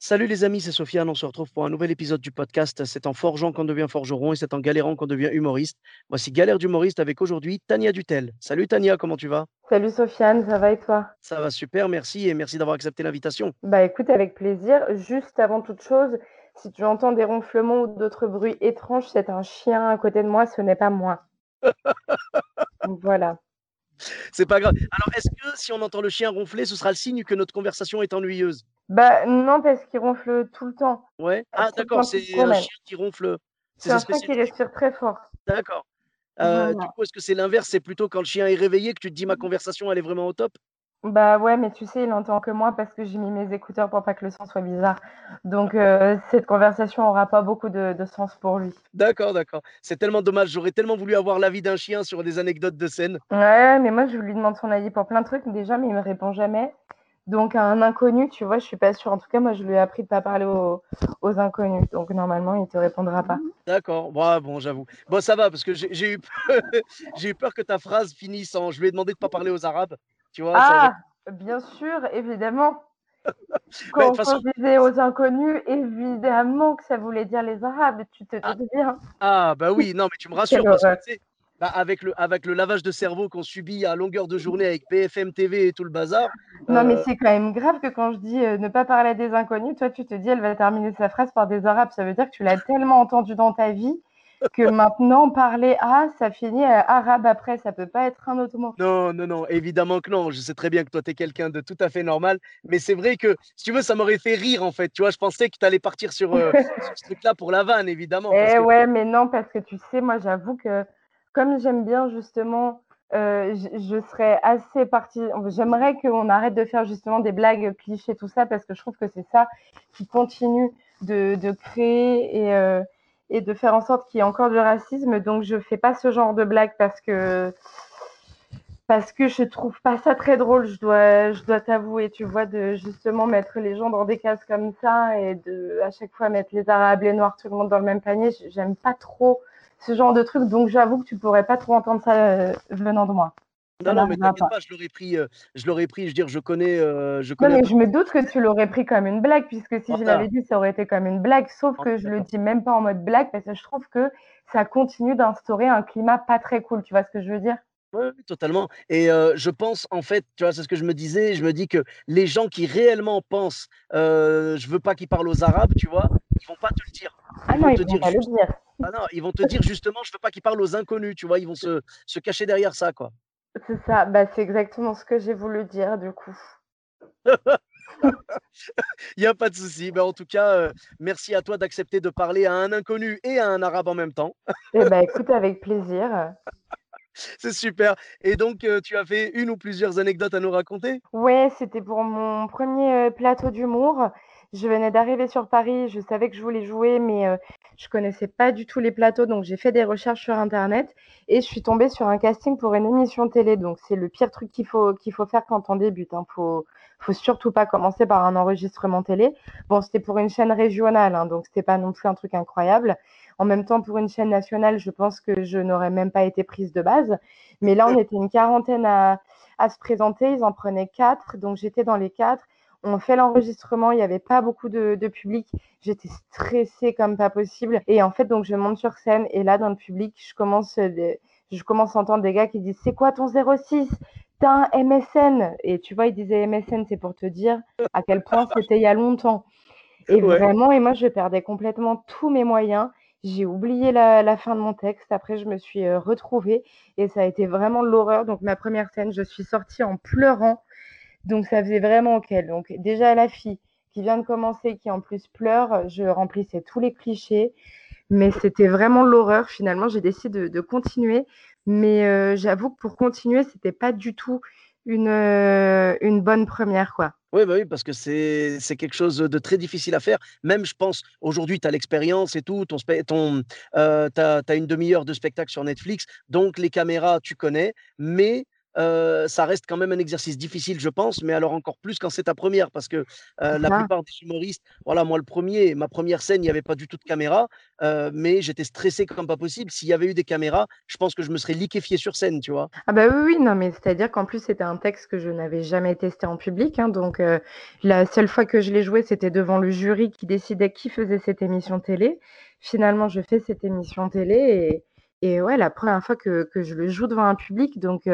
Salut les amis, c'est Sofiane. On se retrouve pour un nouvel épisode du podcast. C'est en forgeant qu'on devient forgeron et c'est en galérant qu'on devient humoriste. Voici Galère d'humoriste avec aujourd'hui Tania Dutel. Salut Tania, comment tu vas? Salut Sofiane, ça va et toi? Ça va super, merci et merci d'avoir accepté l'invitation. Bah écoute, avec plaisir. Juste avant toute chose, si tu entends des ronflements ou d'autres bruits étranges, c'est un chien à côté de moi, ce n'est pas moi. Voilà. C'est pas grave. Alors, est-ce que si on entend le chien ronfler, ce sera le signe que notre conversation est ennuyeuse? Bah non, parce qu'il ronfle tout le temps. Ouais. Ah, Ah, d'accord, c'est un chien qui ronfle. C'est un chien qui respire très fort. D'accord. Euh, Voilà. Du coup, est-ce que c'est l'inverse? C'est plutôt quand le chien est réveillé que tu te dis ma conversation, elle est vraiment au top? Bah ouais, mais tu sais, il entend que moi parce que j'ai mis mes écouteurs pour pas que le son soit bizarre. Donc euh, cette conversation aura pas beaucoup de, de sens pour lui. D'accord, d'accord. C'est tellement dommage. J'aurais tellement voulu avoir l'avis d'un chien sur des anecdotes de scène. Ouais, mais moi je lui demande son avis pour plein de trucs déjà, mais il me répond jamais. Donc à un inconnu, tu vois, je suis pas sûre. En tout cas, moi je lui ai appris de pas parler aux, aux inconnus. Donc normalement, il te répondra pas. D'accord. Bon, bon, j'avoue. Bon, ça va parce que j'ai eu peur, eu peur que ta phrase finisse en. Je lui ai demandé de pas parler aux Arabes. Tu vois ça- Ah, bien sûr, évidemment. Quand, façon- je disais aux inconnus, évidemment que ça voulait dire les Arabes, tu te doutes bien. Ah bah oui, non mais tu me rassures parce que bah, avec le avec le lavage de cerveau qu'on subit à longueur de journée avec BFM TV et tout le bazar. Non, mais euh, c'est quand même grave que quand je dis euh, ne pas parler à des inconnus, toi tu te dis elle va terminer sa phrase par des Arabes. Ça veut dire que tu l'as tellement entendu dans ta vie que maintenant parler à, ça finit à arabe après. Ça peut pas être un autre mot. Non, non, non, évidemment que non. Je sais très bien que toi, tu es quelqu'un de tout à fait normal. Mais c'est vrai que, si tu veux, ça m'aurait fait rire, en fait. Tu vois, je pensais que tu allais partir sur, euh, sur ce truc-là pour la vanne, évidemment. Eh que- ouais, mais non, parce que tu sais, moi j'avoue que comme j'aime bien justement, euh, je, serais assez partie. J'aimerais qu'on arrête de faire justement des blagues clichés, tout ça, parce que je trouve que c'est ça qui continue de, de créer et, euh, et de faire en sorte qu'il y ait encore du racisme. Donc je fais pas ce genre de blagues parce que parce que je trouve pas ça très drôle, je dois, je dois t'avouer, tu vois, de justement mettre les gens dans des cases comme ça et de à chaque fois mettre les arabes, les noirs, tout le monde dans le même panier. J'aime pas trop ce genre de truc, donc j'avoue que tu pourrais pas trop entendre ça euh, venant de moi. Non, ça non, mais t'inquiète pas, je l'aurais pris, euh, je l'aurais pris, je veux dire, je connais, euh, je Non, connais. mais je me doute que tu l'aurais pris comme une blague, puisque si je l'avais dit, ça aurait été comme une blague, sauf que je le dis même pas en mode blague, parce que je trouve que ça continue d'instaurer un climat pas très cool, tu vois ce que je veux dire? Oui, totalement. Et euh, je pense, en fait, tu vois, c'est ce que je me disais, je me dis que les gens qui réellement pensent, je veux pas qu'ils parlent aux Arabes, tu vois, ils vont pas te le dire. Ah Ils non, vont ils te vont dire pas le dire. Ah non, ils vont te dire justement, je veux pas qu'ils parlent aux inconnus, tu vois, ils vont se, se cacher derrière ça, quoi. C'est ça, bah, c'est exactement ce que j'ai voulu dire, du coup. Il n'y a pas de souci. Ben, en tout cas, euh, merci à toi d'accepter de parler à un inconnu et à un arabe en même temps. Eh ben, écoute, avec plaisir. C'est super. Et donc, euh, tu as fait une ou plusieurs anecdotes à nous raconter? Ouais, c'était pour mon premier euh, plateau d'humour. Je venais d'arriver sur Paris, je savais que je voulais jouer, mais euh, je connaissais pas du tout les plateaux, donc j'ai fait des recherches sur Internet et je suis tombée sur un casting pour une émission télé. Donc c'est le pire truc qu'il faut faut faire quand on débute. Hein. Faut faut surtout pas commencer par un enregistrement télé. Bon, c'était pour une chaîne régionale, hein, donc c'était pas non plus un truc incroyable. En même temps, pour une chaîne nationale, je pense que je n'aurais même pas été prise de base. Mais là, on était une quarantaine à à se présenter. Ils en prenaient quatre, donc j'étais dans les quatre. On fait l'enregistrement, il n'y avait pas beaucoup de, de public. J'étais stressée comme pas possible. Et en fait, donc je monte sur scène et là, dans le public, je commence, euh, des- je commence à entendre des gars qui disent C'est quoi ton 06 T'as un MSN Et tu vois, ils disaient MSN, c'est pour te dire à quel point c'était il y a longtemps. Et Ouais. vraiment, et moi, je perdais complètement tous mes moyens. J'ai oublié la, la fin de mon texte. Après, je me suis euh, retrouvée et ça a été vraiment l'horreur. Donc, ma première scène, je suis sortie en pleurant. Donc, ça faisait vraiment OK. Donc, déjà, la fille qui vient de commencer, qui en plus pleure, je remplissais tous les clichés. Mais c'était vraiment l'horreur. Finalement, j'ai décidé de, continuer. Mais euh, j'avoue que pour continuer, c'était pas du tout une, euh, une bonne première, quoi. Oui, bah, oui, parce que c'est quelque chose de très difficile à faire. Même, je pense, aujourd'hui, tu as l'expérience et tout, ton ton, heu, tu as as une demi-heure de spectacle sur Netflix, donc les caméras, tu connais, mais ça reste quand même un exercice difficile, je pense, mais alors encore plus quand c'est ta première, parce que, la plupart des humoristes voilà, moi le premier, ma première scène, il y avait pas du tout de caméra, mais j'étais stressé comme pas possible. S'il y avait eu des caméras, je pense que je me serais liquéfié sur scène, tu vois? Ah bah, oui, oui, non, mais c'est-à-dire qu'en plus, c'était un texte que je n'avais jamais testé en public, hein, donc la seule fois que je l'ai joué, c'était devant le jury qui décidait qui faisait cette émission télé. Finalement, je fais cette émission télé et et ouais, la première fois que que je le joue devant un public, donc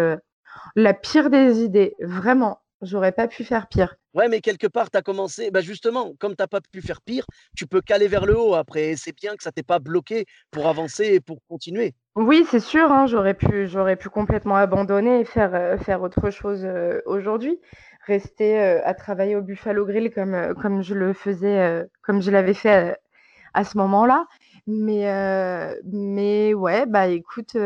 la pire des idées, vraiment, j'aurais pas pu faire pire. Ouais, mais quelque part, tu as commencé bah, justement, comme tu as pas pu faire pire, tu peux qu'aller vers le haut après et c'est bien que ça t'ait pas bloqué pour avancer et pour continuer. Oui, c'est sûr, hein, j'aurais pu j'aurais pu complètement abandonner et faire, heu, faire autre chose, heu, aujourd'hui. Rester, heu, à travailler au Buffalo Grill comme, comme je le faisais, comme je l'avais fait, à ce moment-là. Mais, mais ouais, bah, écoute,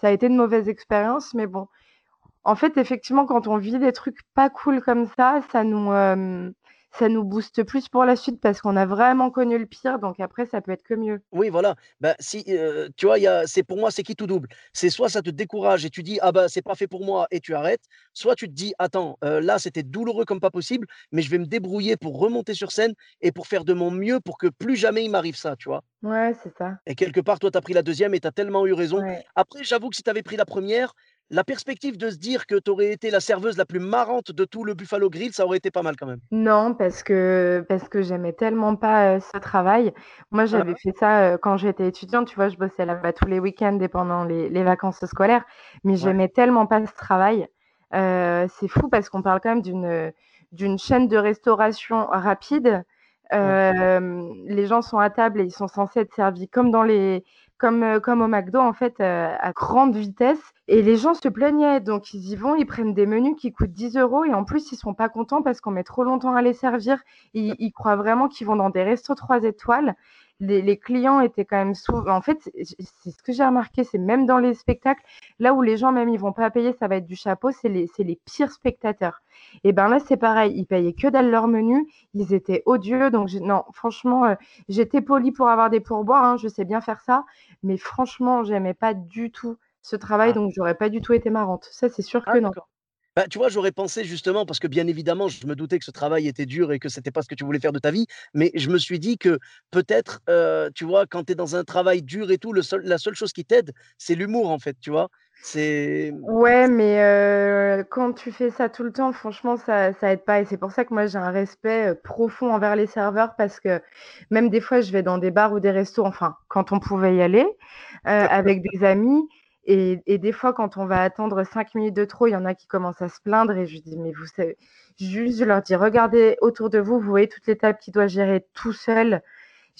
ça a été une mauvaise expérience, mais bon. En fait, effectivement, quand on vit des trucs pas cool comme ça, ça nous, hem, ça nous booste plus pour la suite parce qu'on a vraiment connu le pire, donc après ça peut être que mieux. Oui, voilà. Bah, si, heu, tu vois, y a c'est pour moi, c'est qui tout double? C'est soit ça te décourage et tu dis: «Ah bah, c'est pas fait pour moi» et tu arrêtes, soit tu te dis: «Attends, heu, là, c'était douloureux comme pas possible, mais je vais me débrouiller pour remonter sur scène et pour faire de mon mieux pour que plus jamais il m'arrive ça», tu vois? Ouais, c'est ça. Et quelque part, toi, tu as pris la deuxième et tu as tellement eu raison. Ouais. Après, j'avoue que si tu avais pris la première, la perspective de se dire que tu aurais été la serveuse la plus marrante de tout le Buffalo Grill, ça aurait été pas mal quand même. Non, parce que parce que j'aimais tellement pas, heu, ce travail. Moi, Hein, j'avais fait ça, heu, quand j'étais étudiante, tu vois? Je bossais là-bas tous les week-ends et pendant les les vacances scolaires, mais Ouais, j'aimais tellement pas ce travail. Heu, c'est fou parce qu'on parle quand même d'une, d'une chaîne de restauration rapide. ouais. Les gens sont à table et ils sont censés être servis comme dans les comme, heu, comme au McDo en fait, heu, à grande vitesse et les gens se plaignaient. Donc ils y vont, ils prennent des menus qui coûtent 10 euros et en plus ils sont pas contents parce qu'on met trop longtemps à les servir. Ils ils croient vraiment qu'ils vont dans des restos 3 étoiles. Les les clients étaient quand même sou en fait, c'est ce que j'ai remarqué, c'est même dans les spectacles, là où les gens même ils vont pas payer, ça va être du chapeau, c'est les pires spectateurs. Et ben là, c'est pareil, ils payaient que dalle leur menu, ils étaient odieux donc non, franchement, heu, j'étais polie pour avoir des pourboires, hein, je sais bien faire ça, mais franchement, j'aimais pas du tout ce travail, Ah, donc j'aurais pas du tout été marrante. Ça, c'est sûr ah que non. Bah, tu vois, j'aurais pensé justement parce que bien évidemment, je me doutais que ce travail était dur et que c'était pas ce que tu voulais faire de ta vie, mais je me suis dit que peut-être, heu, tu vois, quand tu es dans un travail dur et tout, le seul la seule chose qui t'aide, c'est l'humour en fait, tu vois? C'est Ouais, mais heu, quand tu fais ça tout le temps, franchement, ça ça aide pas et c'est pour ça que moi, j'ai un respect, profond envers les serveurs parce que même des fois, je vais dans des bars ou des restos, enfin, quand on pouvait y aller, heu, avec des amis et des fois, quand on va attendre 5 minutes de trop, il y en a qui commencent à se plaindre et je dis: «Mais vous savez» juste, je leur dis: «Regardez autour de vous, vous voyez toutes les tables qu'il doit gérer tout seul».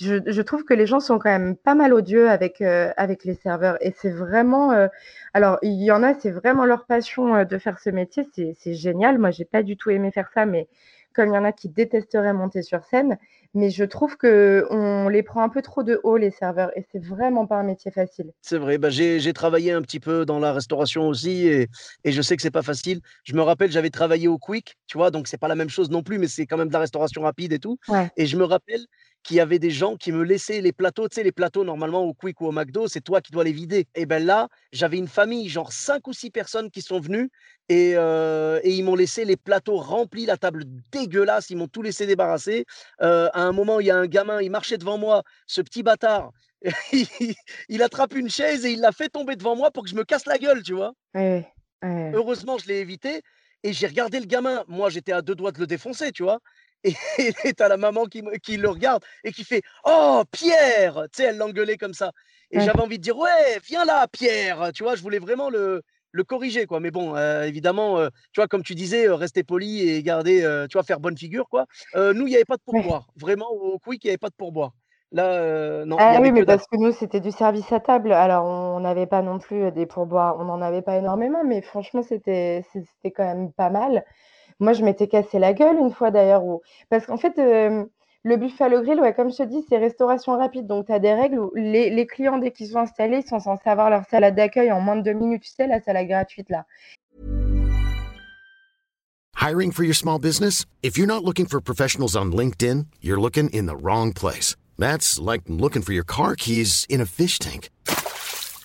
Je trouve que les gens sont quand même pas mal odieux avec, heu, avec les serveurs et c'est vraiment, heu alors il y en a, c'est vraiment leur passion, heu, de faire ce métier, c'est génial. Moi, j'ai pas du tout aimé faire ça, mais comme il y en a qui détesteraient monter sur scène, mais je trouve qu'on les prend un peu trop de haut les serveurs et c'est vraiment pas un métier facile. c'est vrai, bah, j'ai j'ai travaillé un petit peu dans la restauration aussi et et je sais que c'est pas facile. Je me rappelle, j'avais travaillé au Quick, tu vois? Donc c'est pas la même chose non plus, mais c'est quand même de la restauration rapide et tout Ouais, et je me rappelle qu'il y avait des gens qui me laissaient les plateaux, tu sais, les plateaux normalement au Quick ou au McDo, c'est toi qui dois les vider et ben là, j'avais une famille, genre 5 ou 6 personnes qui sont venues et heu et ils m'ont laissé les plateaux remplis, la table dégueulasse, ils m'ont tout laissé débarrasser. Heu, à un moment, il y a un gamin, il marchait devant moi, ce petit bâtard, il attrape une chaise et il la fait tomber devant moi pour que je me casse la gueule, tu vois? ouais, ouais, Heureusement, je l'ai évité et j'ai regardé le gamin. Moi, j'étais à 2 doigts de le défoncer, tu vois? Et et tu as la maman qui qui le regarde et qui fait: «Oh Pierre!» tu sais, elle l'engueulait comme ça et ouais. j'avais envie de dire: «Ouais, viens là Pierre!» tu vois? Je voulais vraiment le le corriger, quoi, mais bon, heu, évidemment, heu, tu vois, comme tu disais, heu, rester poli et garder, tu vois, faire bonne figure, quoi. Nous, il y avait pas de Ouais. pourboire. Vraiment, au Quick, il y avait pas de pourboire. Là, non, Ah oui, mais parce que nous, c'était du service à table. Alors, on n'avait pas non plus, des pourboires, on n'en avait pas énormément, mais franchement, c'était quand même pas mal. Moi, je m'étais cassé la gueule une fois d'ailleurs où parce qu'en fait, hem, le Buffalo Grill, ouais, comme je te dis, c'est restauration rapide, donc tu as des règles où les les clients, dès qu'ils sont installés, ils sont censés avoir leur salade d'accueil en moins de 2 minutes. Tu sais, la salade gratuite là? Hiring for your small business? If you're not looking for professionals on LinkedIn, you're looking in the wrong place. That's like looking for your car keys in a fish tank.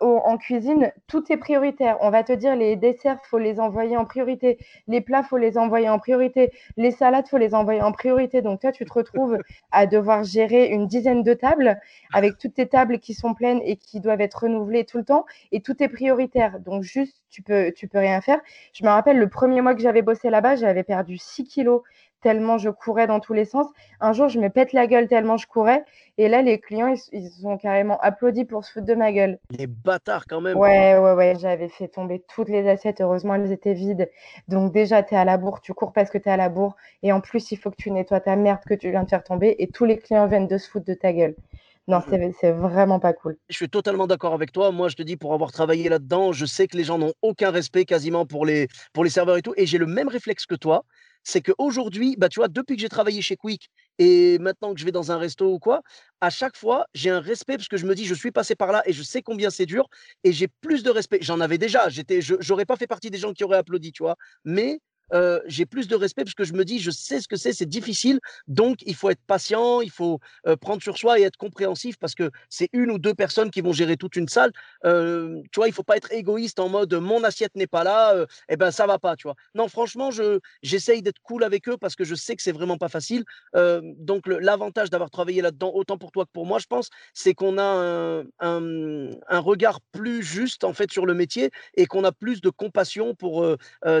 en cuisine, tout est prioritaire. On va te dire les desserts, faut les envoyer en priorité. Les plats, faut les envoyer en priorité. Les salades, faut les envoyer en priorité. Donc toi, tu te retrouves à devoir gérer une dizaine de tables avec toutes tes tables qui sont pleines et qui doivent être renouvelées tout le temps. Et tout est prioritaire. Donc juste, tu peux, tu peux rien faire. Je me rappelle le premier mois que j'avais bossé là-bas, j'avais perdu 6 kilos tellement je courais dans tous les sens. Un jour, je me pète la gueule tellement je courais. Et là, les clients, ils, ils ont carrément applaudi pour se foutre de ma gueule. Les bâtards quand même. Ouais, ouais, ouais. J'avais fait tomber toutes les assiettes. Heureusement, elles étaient vides. Donc déjà, tu es à la bourre. Tu cours parce que tu es à la bourre. Et en plus, il faut que tu nettoies ta merde que tu viens de faire tomber. Et tous les clients viennent de se foutre de ta gueule. Non, c'est vraiment pas cool. Je suis totalement d'accord avec toi. Moi, je te dis, pour avoir travaillé là-dedans, je sais que les gens n'ont aucun respect quasiment pour les, pour les serveurs et tout. Et j'ai le même réflexe que toi. C'est qu'aujourd'hui, bah, tu vois, depuis que j'ai travaillé chez Quick et maintenant que je vais dans un resto ou quoi, à chaque fois, j'ai un respect parce que je me dis, je suis passé par là et je sais combien c'est dur et j'ai plus de respect. J'en avais déjà. J'étais, je pas fait partie des gens qui auraient applaudi, tu vois. Mais euh, j'ai plus de respect parce que je me dis, je sais ce que c'est, c'est difficile. Donc, il faut être patient, il faut euh, prendre sur soi et être compréhensif parce que c'est une ou deux personnes qui vont gérer toute une salle. Euh, tu vois, il faut pas être égoïste en mode mon assiette n'est pas là, euh, eh ben ça va pas, tu vois. Non, franchement, je j'essaye d'être cool avec eux parce que je sais que c'est vraiment pas facile. Donc l'avantage d'avoir travaillé là-dedans, autant pour toi que pour moi, je pense, c'est qu'on a un, un- un regard plus juste en fait sur le métier et qu'on a plus de compassion pour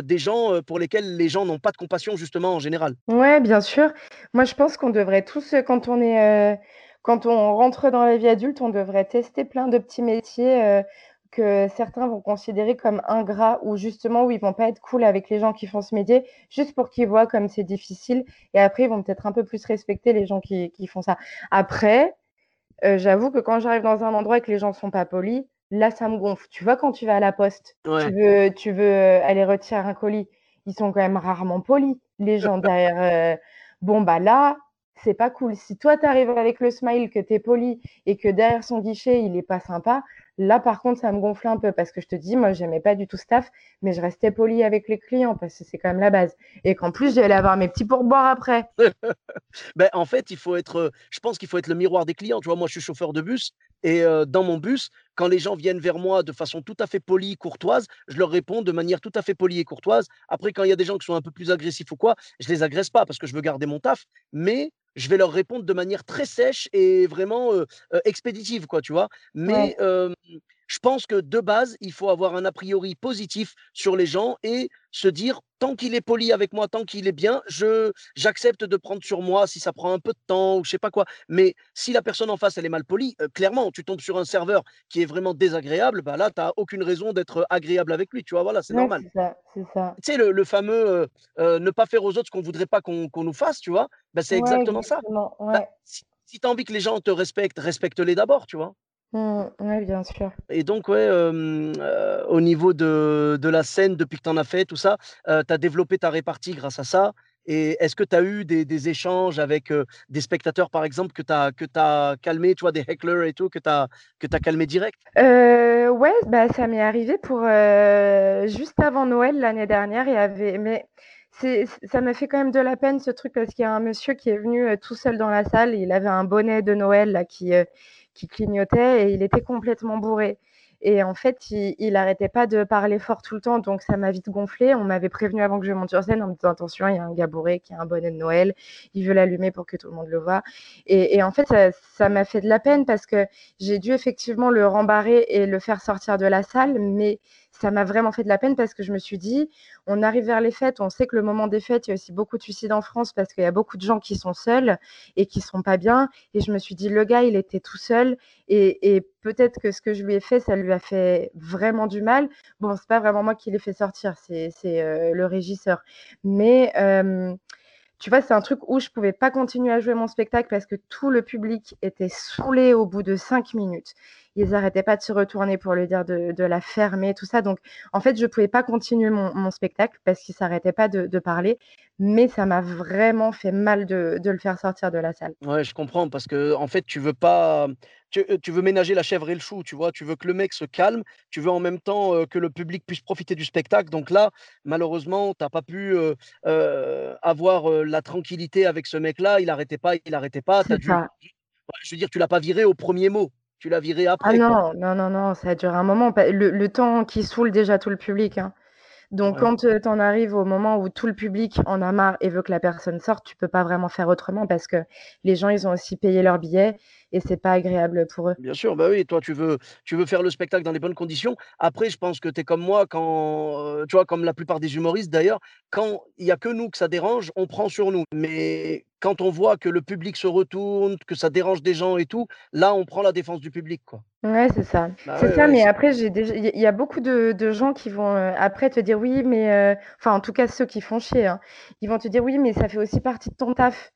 des gens pour lesquels les gens n'ont pas de compassion justement en général. Ouais, bien sûr. Moi, je pense qu'on devrait tous, euh, quand on est, euh, quand on rentre dans la vie adulte, on devrait tester plein de petits métiers euh, que certains vont considérer comme ingrats ou justement où ils vont pas être cool avec les gens qui font ce métier, juste pour qu'ils voient comme c'est difficile. Et après, ils vont peut-être un peu plus respecter les gens qui, qui font ça. Après, euh, j'avoue que quand j'arrive dans un endroit et que les gens sont pas polis, là, ça me gonfle. Tu vois, quand tu vas à la poste, tu veux, tu veux aller retirer un colis, ils sont quand même rarement polis, les gens derrière. euh, Bon, bah là, c'est pas cool. Si toi, tu arrives avec le smile, que tu es poli et que derrière son guichet, il est pas sympa, là, par contre, ça me gonfle un peu parce que je te dis, moi, j'aimais pas du tout staff, mais je restais poli avec les clients parce que c'est quand même la base. Et qu'en plus, j'allais avoir mes petits pourboires après. Ben, en fait, il faut être, heu, je pense qu'il faut être le miroir des clients. Tu vois, moi, je suis chauffeur de bus et dans mon bus, quand les gens viennent vers moi de façon tout à fait polie, courtoise, je leur réponds de manière tout à fait polie et courtoise. Après, quand il y a des gens qui sont un peu plus agressifs ou quoi, je les agresse pas parce que je veux garder mon taf, mais je vais leur répondre de manière très sèche et vraiment, expéditive, quoi, tu vois? Mais je pense que de base, il faut avoir un a priori positif sur les gens et se dire: «Tant qu'il est poli avec moi, tant qu'il est bien, je j'accepte de prendre sur moi si ça prend un peu de temps ou je sais pas quoi. Mais si la personne en face, elle est mal polie, heu, clairement, tu tombes sur un serveur qui est vraiment désagréable, bah, là, tu as aucune raison d'être agréable avec lui, tu vois? Voilà, c'est Ouais, normal. c'est ça, c'est ça. Tu sais, le le fameux, heu, ne pas faire aux autres ce qu'on voudrait pas qu'on nous fasse, tu vois? Bah, c'est Ouais, exactement ça. Bah, si si tu as envie que les gens te respectent, respecte-les d'abord, tu vois? Mmh, ouais, bien sûr. Et donc, ouais, au niveau de de la scène, depuis que tu en as fait, tout ça, heu, tu as développé ta répartie grâce à ça et est-ce que tu as eu des des échanges avec, des spectateurs, par exemple, que tu as que as calmés, tu vois, des hecklers et tout, que tu as que as calmés direct? Heu, ouais, bah, ça m'est arrivé pour, juste avant Noël l'année dernière, il y avait mais ça m'a fait quand même de la peine ce truc parce qu'il y a un monsieur qui est venu, tout seul dans la salle, il avait un bonnet de Noël là qui, qui clignotait et il était complètement bourré et en fait, il il arrêtait pas de parler fort tout le temps donc ça m'a vite gonflé. On m'avait prévenu avant que je monte sur scène en me disant: «Attention, il y a un gars bourré qui a un bonnet de Noël, il veut l'allumer pour que tout le monde le voit» et et en fait, ça m'a fait de la peine parce que j'ai dû effectivement le rembarrer et le faire sortir de la salle, mais ça m'a vraiment fait de la peine parce que je me suis dit, on arrive vers les fêtes, on sait que le moment des fêtes, il y a aussi beaucoup de suicides en France parce qu'il y a beaucoup de gens qui sont seuls et qui sont pas bien. Et je me suis dit, le gars, il était tout seul et, peut-être que ce que je lui ai fait, ça lui a fait vraiment du mal. Bon, c'est pas vraiment moi qui l'ai fait sortir, c'est euh, le régisseur. Mais tu vois, c'est un truc où je pouvais pas continuer à jouer mon spectacle parce que tout le public était saoulé au bout de cinq minutes. Ils n'arrêtaient pas de se retourner pour lui dire de, la fermer, tout ça. Donc, en fait, je pouvais pas continuer mon, spectacle parce qu'il s'arrêtait pas de, parler. Mais ça m'a vraiment fait mal de, le faire sortir de la salle. Ouais, je comprends parce que en fait, tu veux pas, euh, tu, veux ménager la chèvre et le chou, tu vois. Tu veux que le mec se calme, tu veux en même temps euh, que le public puisse profiter du spectacle. Donc là, malheureusement, tu n'as pas pu euh, avoir la tranquillité avec ce mec-là. Il n'arrêtait pas, il n'arrêtait pas. As dû... Je veux dire, tu l'as pas viré au premier mot. Tu l'as viré ah après. Ah non, non, non, non, ça a duré un moment. Le, temps qui saoule déjà tout le public. Hein. Donc, quand tu en arrives au moment où tout le public en a marre et veut que la personne sorte, tu peux pas vraiment faire autrement parce que les gens, ils ont aussi payé leur billet et c'est pas agréable pour eux. Bien sûr, bah oui, toi, tu veux, tu veux faire le spectacle dans les bonnes conditions. Après, je pense que tu es comme moi, quand, tu vois, comme la plupart des humoristes d'ailleurs, quand il y a que nous que ça dérange, on prend sur nous. Mais quand on voit que le public se retourne, que ça dérange des gens et tout, là, on prend la défense du public, quoi. Ouais, c'est ça. Bah c'est ça, mais après, il y a beaucoup de, gens qui vont après te dire oui, mais enfin, en tout cas, ceux qui font chier, hein, ils vont te dire oui, mais ça fait aussi partie de ton taf.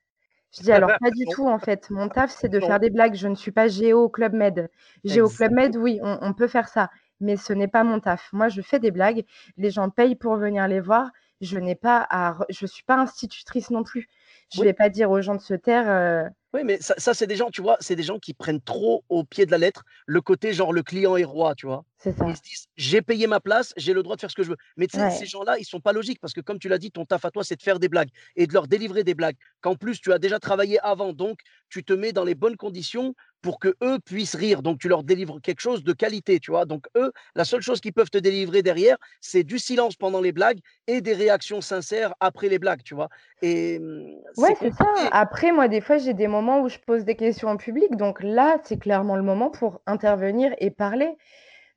Je dis alors pas du tout en fait. Mon taf, c'est de faire des blagues. Je ne suis pas Géo Club Med. Géo Club Med, oui, on, peut faire ça, mais ce n'est pas mon taf. Moi, je fais des blagues. Les gens payent pour venir les voir. Je n'ai pas à, je suis pas institutrice non plus. Je ne vais pas dire aux gens de se taire. Euh, oui, mais ça, c'est des gens, tu vois, c'est des gens qui prennent trop au pied de la lettre le côté genre le client est roi, tu vois. C'est ça. Ils se disent, j'ai payé ma place, j'ai le droit de faire ce que je veux. Mais tu sais, ces gens-là, ils sont pas logiques parce que comme tu l'as dit, ton taf à toi, c'est de faire des blagues et de leur délivrer des blagues. Qu'en plus, tu as déjà travaillé avant, donc tu te mets dans les bonnes conditions pour que eux puissent rire. Donc tu leur délivres quelque chose de qualité, tu vois. Donc eux, la seule chose qu'ils peuvent te délivrer derrière, c'est du silence pendant les blagues et des réactions sincères après les blagues, tu vois. Et mmh, ouais, c'est ça. Après, moi, des fois, j'ai des moments où je pose des questions au public. Donc là, c'est clairement le moment pour intervenir et parler.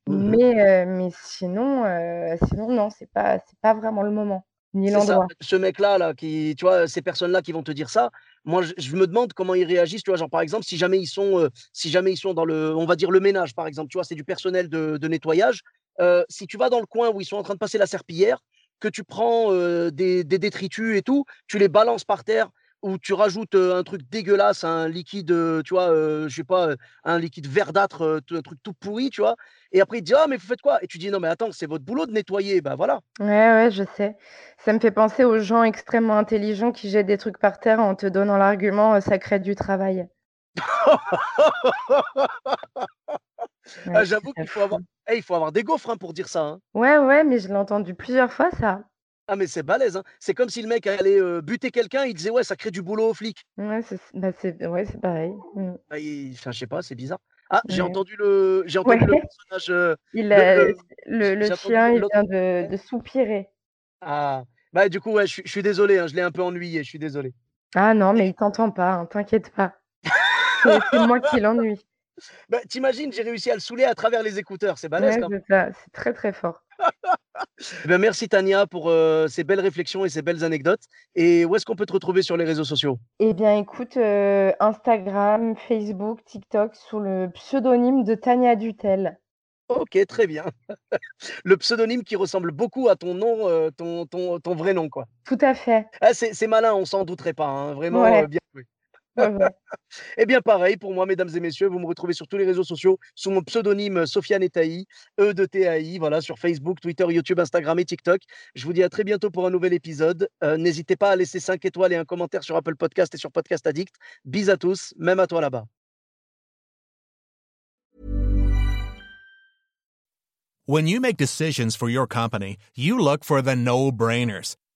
Mmh mais, mais sinon, sinon, non, c'est pas, c'est pas vraiment le moment ni l'endroit. Ce mec-là, là, qui, tu vois, ces personnes-là qui vont te dire ça, moi, je, me demande comment ils réagissent. Tu vois, genre par exemple, si jamais ils sont, si jamais ils sont dans le, on va dire le ménage, par exemple, tu vois, c'est du personnel de, nettoyage. si tu vas dans le coin où ils sont en train de passer la serpillière, que tu prends des, des, détritus et tout, tu les balances par terre où tu rajoutes un truc dégueulasse, un liquide, tu vois, je sais pas, un liquide verdâtre, un truc tout pourri, tu vois. Et après, il te dit, ah, mais vous faites quoi? Et tu dis, non, mais attends, c'est votre boulot de nettoyer. Ben voilà. Ouais, ouais, je sais. Ça me fait penser aux gens extrêmement intelligents qui jettent des trucs par terre en te donnant l'argument, ça crée du travail. Ah, j'avoue qu'il faut avoir... Eh, il faut avoir des gaufres hein, pour dire ça. Hein. Ouais, ouais, mais je l'ai entendu plusieurs fois, ça. Ah, mais c'est balèze, hein. C'est comme si le mec allait buter quelqu'un, il disait ouais, ça crée du boulot aux flics. Ouais, c'est bah, ouais, pareil. Mmh. Ah, enfin, je sais pas, c'est bizarre. Ah, j'ai entendu le, j'ai entendu le personnage. il, le, le, chien, il vient de, de, soupirer. Ah, bah du coup, ouais, je, suis désolé, hein, je l'ai un peu ennuyé, je suis désolé. Ah non, mais il t'entend pas, hein, t'inquiète pas. c'est moi qui l'ennuie. Bah, T'imagines, j'ai réussi à le saouler à travers les écouteurs, c'est balèze. Ouais, c'est très très fort. Eh ben, merci Tania pour euh, ces belles réflexions et ces belles anecdotes. Et où est-ce qu'on peut te retrouver sur les réseaux sociaux? Eh bien, écoute, euh, Instagram, Facebook, TikTok, sous le pseudonyme de Tania Dutel. Ok, très bien. le pseudonyme qui ressemble beaucoup à ton nom, euh, ton, ton, ton, vrai nom, quoi. Tout à fait. Ah, c'est malin, on s'en douterait pas. Hein. Vraiment bien joué. Eh bien, pareil, pour moi, mesdames et messieurs, vous me retrouvez sur tous les réseaux sociaux sous mon pseudonyme Sofiane Etaï, E de TAI, voilà, sur Facebook, Twitter, YouTube, Instagram et TikTok. Je vous dis à très bientôt pour un nouvel épisode. Euh, n'hésitez pas à laisser 5 étoiles et un commentaire sur Apple Podcast et sur Podcast Addict. Bis à tous, même à toi là-bas. When you make decisions for your company, you look for the no-brainers.